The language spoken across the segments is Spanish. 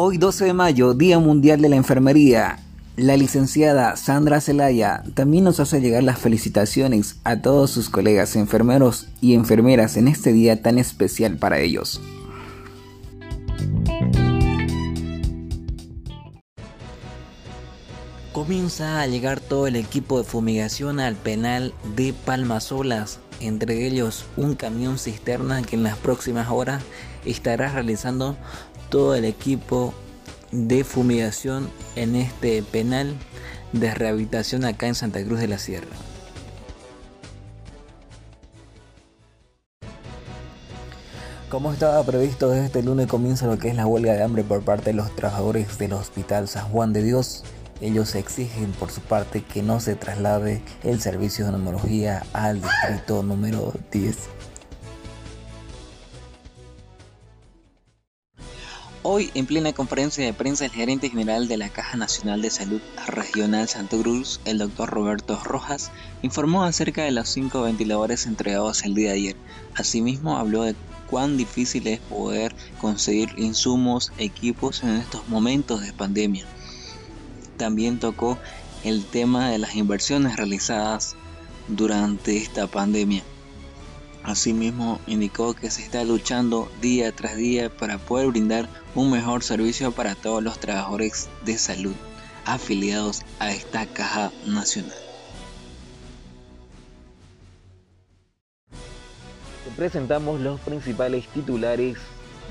Hoy 12 de mayo, Día Mundial de la Enfermería. La licenciada Sandra Zelaya también nos hace llegar las felicitaciones a todos sus colegas enfermeros y enfermeras en este día tan especial para ellos. Comienza a llegar todo el equipo de fumigación al penal de Palmasolas, entre ellos un camión cisterna que en las próximas horas estará realizando todo el equipo de fumigación en este penal de rehabilitación acá en Santa Cruz de la Sierra. Como estaba previsto, desde este lunes comienza lo que es la huelga de hambre por parte de los trabajadores del Hospital San Juan de Dios. Ellos exigen por su parte que no se traslade el servicio de neumología al distrito número 10. Hoy, en plena conferencia de prensa, el gerente general de la Caja Nacional de Salud Regional Santa Cruz, el doctor Roberto Rojas, informó acerca de los cinco ventiladores entregados el día de ayer. Asimismo, habló de cuán difícil es poder conseguir insumos, equipos en estos momentos de pandemia. También tocó el tema de las inversiones realizadas durante esta pandemia. Asimismo, indicó que se está luchando día tras día para poder brindar un mejor servicio para todos los trabajadores de salud afiliados a esta caja nacional. presentamos los principales titulares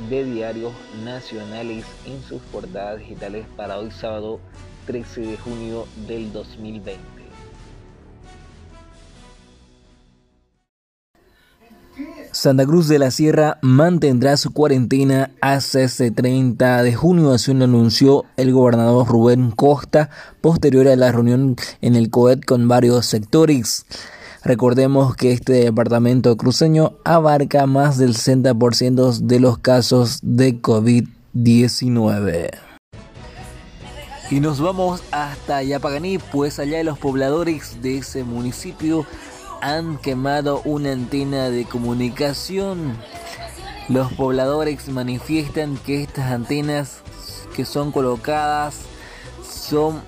de diarios nacionales en sus portadas digitales para hoy sábado 13 de junio del 2020. Santa Cruz de la Sierra mantendrá su cuarentena hasta este 30 de junio, así lo anunció el gobernador Rubén Costa posterior a la reunión en el COET con varios sectores. Recordemos que este departamento cruceño abarca más del 60% de los casos de COVID-19. Y nos vamos hasta Yapaganí, pues allá de los pobladores de ese municipio han quemado una antena de comunicación. Los pobladores manifiestan que estas antenas que son colocadas son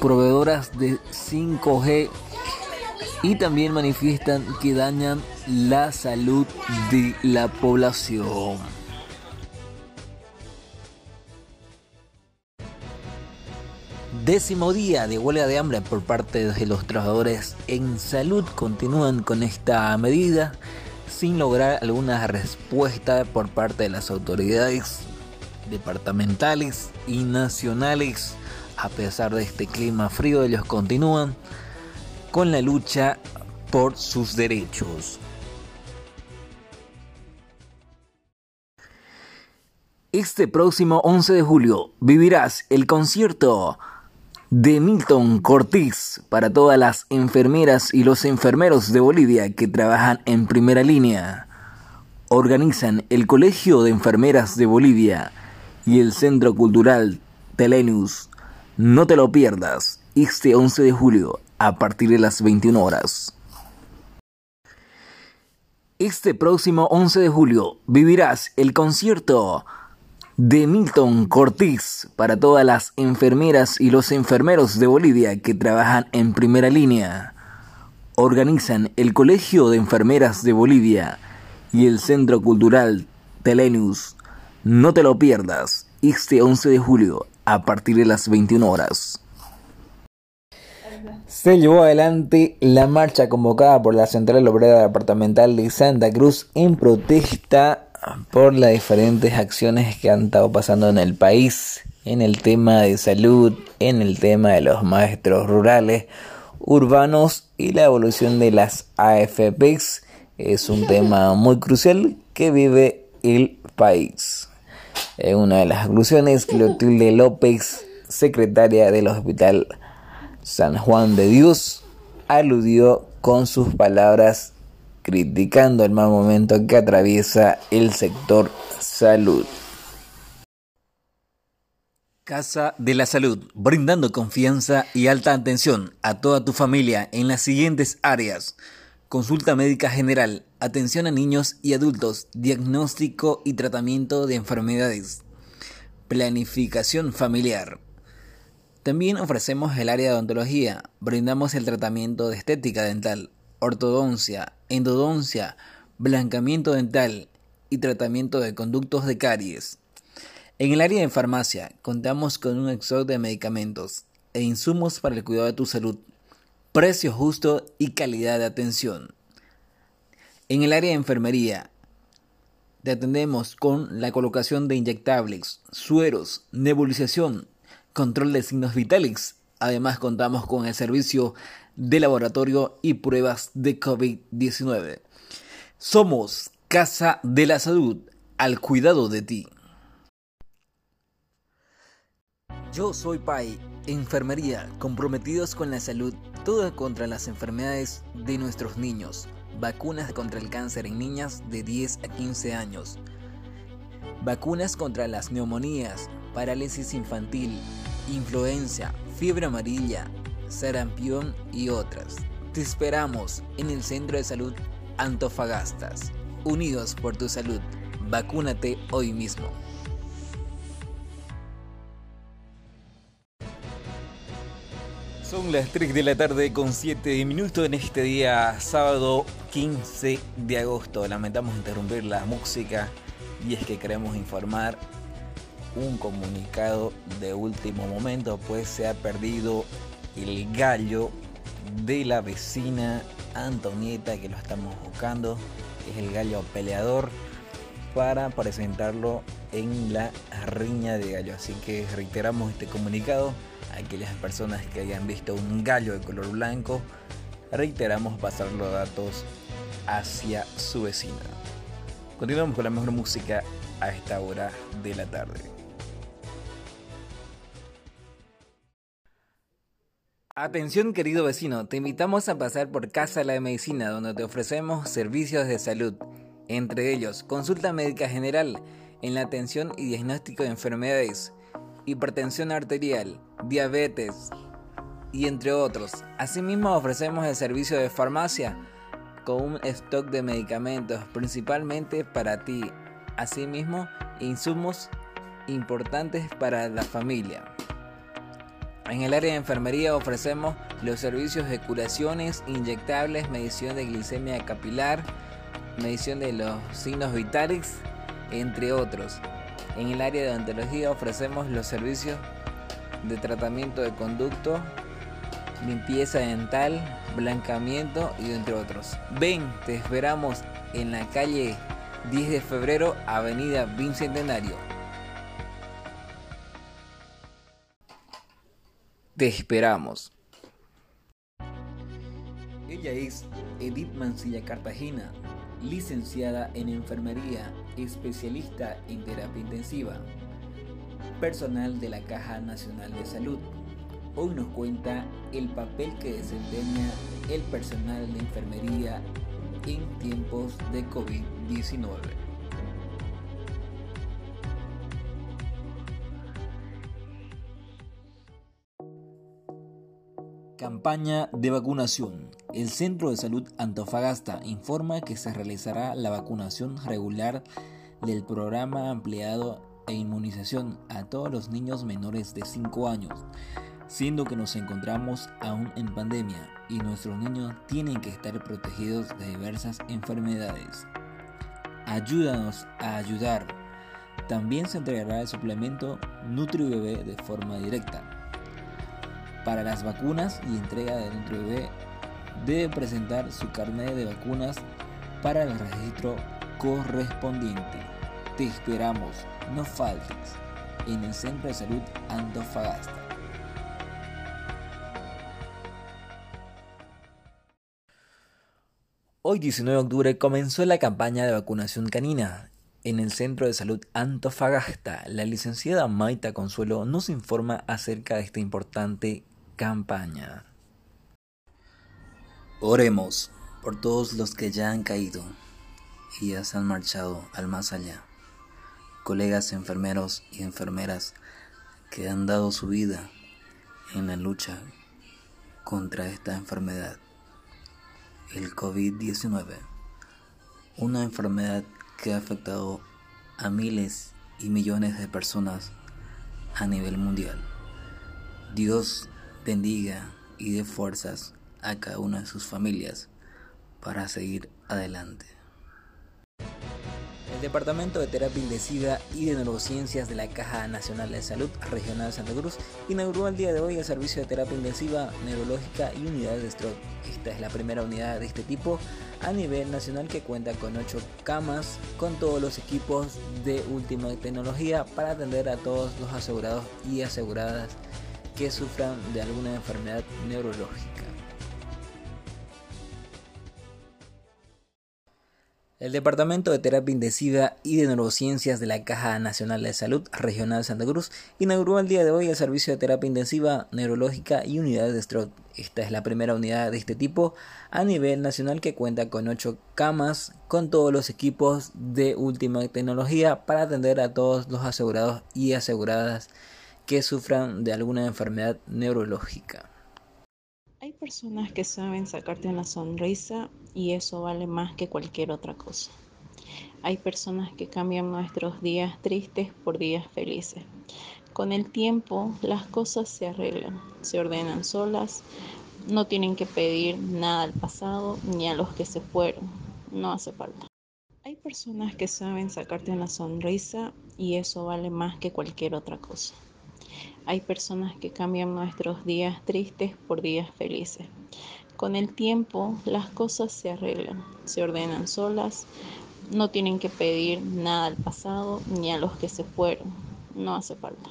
proveedoras de 5G y también manifiestan que dañan la salud de la población. Décimo día de huelga de hambre por parte de los trabajadores en salud continúan con esta medida sin lograr alguna respuesta por parte de las autoridades departamentales y nacionales. A pesar de este clima frío, ellos continúan con la lucha por sus derechos. Este próximo 11 de julio vivirás el concierto de Milton Cortés para todas las enfermeras y los enfermeros de Bolivia que trabajan en primera línea. Organizan el Colegio de Enfermeras de Bolivia y el Centro Cultural Telenius. No te lo pierdas este 11 de julio a partir de las 21 horas. Este próximo 11 de julio vivirás el concierto de Milton Cortés para todas las enfermeras y los enfermeros de Bolivia que trabajan en primera línea. Organizan el Colegio de Enfermeras de Bolivia y el Centro Cultural Telenius. No te lo pierdas este 11 de julio a partir de las 21 horas. Se llevó adelante la marcha convocada por la Central Obrera Departamental de Santa Cruz en protesta por las diferentes acciones que han estado pasando en el país, en el tema de salud, en el tema de los maestros rurales, urbanos y la evolución de las AFPs. Es un tema muy crucial que vive el país. En una de las conclusiones, Clotilde López, secretaria del Hospital San Juan de Dios, aludió con sus palabras criticando el mal momento que atraviesa el sector salud. Casa de la Salud, brindando confianza y alta atención a toda tu familia en las siguientes áreas. Consulta médica general, atención a niños y adultos, diagnóstico y tratamiento de enfermedades, planificación familiar. También ofrecemos el área de odontología, brindamos el tratamiento de estética dental, ortodoncia, endodoncia, blancamiento dental y tratamiento de conductos de caries. En el área de farmacia contamos con un stock de medicamentos e insumos para el cuidado de tu salud, precio justo y calidad de atención. En el área de enfermería te atendemos con la colocación de inyectables, sueros, nebulización, control de signos vitales. Además contamos con el servicio de laboratorio y pruebas de COVID-19. Somos Casa de la Salud, al cuidado de ti. Yo soy Pai, enfermería, comprometidos con la salud, todo contra las enfermedades de nuestros niños, vacunas contra el cáncer en niñas de 10 a 15 años, vacunas contra las neumonías, parálisis infantil, influenza, fiebre amarilla, sarampión y otras. Te esperamos en el Centro de Salud Antofagastas. Unidos por tu salud. Vacúnate hoy mismo. Son las 3 de la tarde con 7 minutos en este día sábado 15 de agosto. Lamentamos interrumpir la música y es que queremos informar un comunicado de último momento pues se ha perdido el gallo de la vecina Antonieta que lo estamos buscando es el gallo peleador para presentarlo en la riña de gallo así que reiteramos este comunicado aquellas personas que hayan visto un gallo de color blanco, reiteramos pasar los datos hacia su vecina. Continuamos con la mejor música a esta hora de la tarde. Atención querido vecino, te invitamos a pasar por Casa La Medicina donde te ofrecemos servicios de salud, entre ellos consulta médica general en la atención y diagnóstico de enfermedades, hipertensión arterial, diabetes y entre otros. Asimismo ofrecemos el servicio de farmacia con un stock de medicamentos principalmente para ti. Asimismo, insumos importantes para la familia. En el área de enfermería ofrecemos los servicios de curaciones, inyectables, medición de glicemia capilar, medición de los signos vitales, entre otros. En el área de odontología ofrecemos los servicios de tratamiento de conducto, limpieza dental, blancamiento y entre otros. Ven, te esperamos en la calle 10 de febrero, Avenida Bicentenario. Te esperamos. Ella es Edith Mancilla Cartagena, licenciada en enfermería, especialista en terapia intensiva, personal de la Caja Nacional de Salud. Hoy nos cuenta el papel que desempeña el personal de enfermería en tiempos de COVID-19. Campaña de vacunación. El Centro de Salud Antofagasta informa que se realizará la vacunación regular del programa ampliado e inmunización a todos los niños menores de 5 años, siendo que nos encontramos aún en pandemia y nuestros niños tienen que estar protegidos de diversas enfermedades. Ayúdanos a ayudar. También se entregará el suplemento NutriBebé de forma directa para las vacunas y entrega de NutriBebé debe presentar su carnet de vacunas para el registro correspondiente. Te esperamos, no faltes, en el Centro de Salud Antofagasta. Hoy 19 de octubre comenzó la campaña de vacunación canina. En el Centro de Salud Antofagasta, la licenciada Maita Consuelo nos informa acerca de esta importante campaña. Oremos por todos los que ya han caído y ya se han marchado al más allá. Colegas enfermeros y enfermeras que han dado su vida en la lucha contra esta enfermedad, el COVID-19, una enfermedad que ha afectado a miles y millones de personas a nivel mundial. Dios bendiga y dé fuerzas a cada una de sus familias para seguir adelante. El Departamento de Terapia Intensiva y de Neurociencias de la Caja Nacional de Salud Regional Santa Cruz inauguró el día de hoy el servicio de terapia intensiva neurológica y unidades de stroke. Esta es la primera unidad de este tipo a nivel nacional que cuenta con 8 camas con todos los equipos de última tecnología para atender a todos los asegurados y aseguradas que sufran de alguna enfermedad neurológica. El Departamento de Terapia Intensiva y de Neurociencias de la Caja Nacional de Salud Regional Santa Cruz inauguró el día de hoy el servicio de terapia intensiva neurológica y unidades de stroke. Esta es la primera unidad de este tipo a nivel nacional que cuenta con 8 camas con todos los equipos de última tecnología para atender a todos los asegurados y aseguradas que sufran de alguna enfermedad neurológica. Hay personas que saben sacarte una sonrisa y eso vale más que cualquier otra cosa. Hay personas que cambian nuestros días tristes por días felices. Con el tiempo las cosas se arreglan, se ordenan solas, no tienen que pedir nada al pasado ni a los que se fueron, no hace falta. Hay personas que saben sacarte una sonrisa y eso vale más que cualquier otra cosa. Hay personas que cambian nuestros días tristes por días felices. Con el tiempo las cosas se arreglan, se ordenan solas, no tienen que pedir nada al pasado ni a los que se fueron, no hace falta.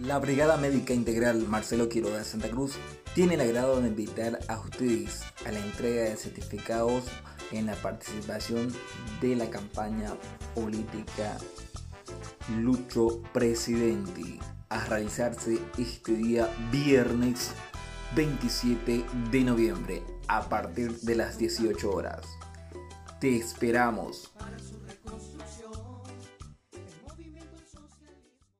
La Brigada Médica Integral Marcelo Quiroga de Santa Cruz tiene el agrado de invitar a ustedes a la entrega de certificados en la participación de la campaña política Lucho Presidente a realizarse este día viernes 27 de noviembre a partir de las 18 horas. Te esperamos.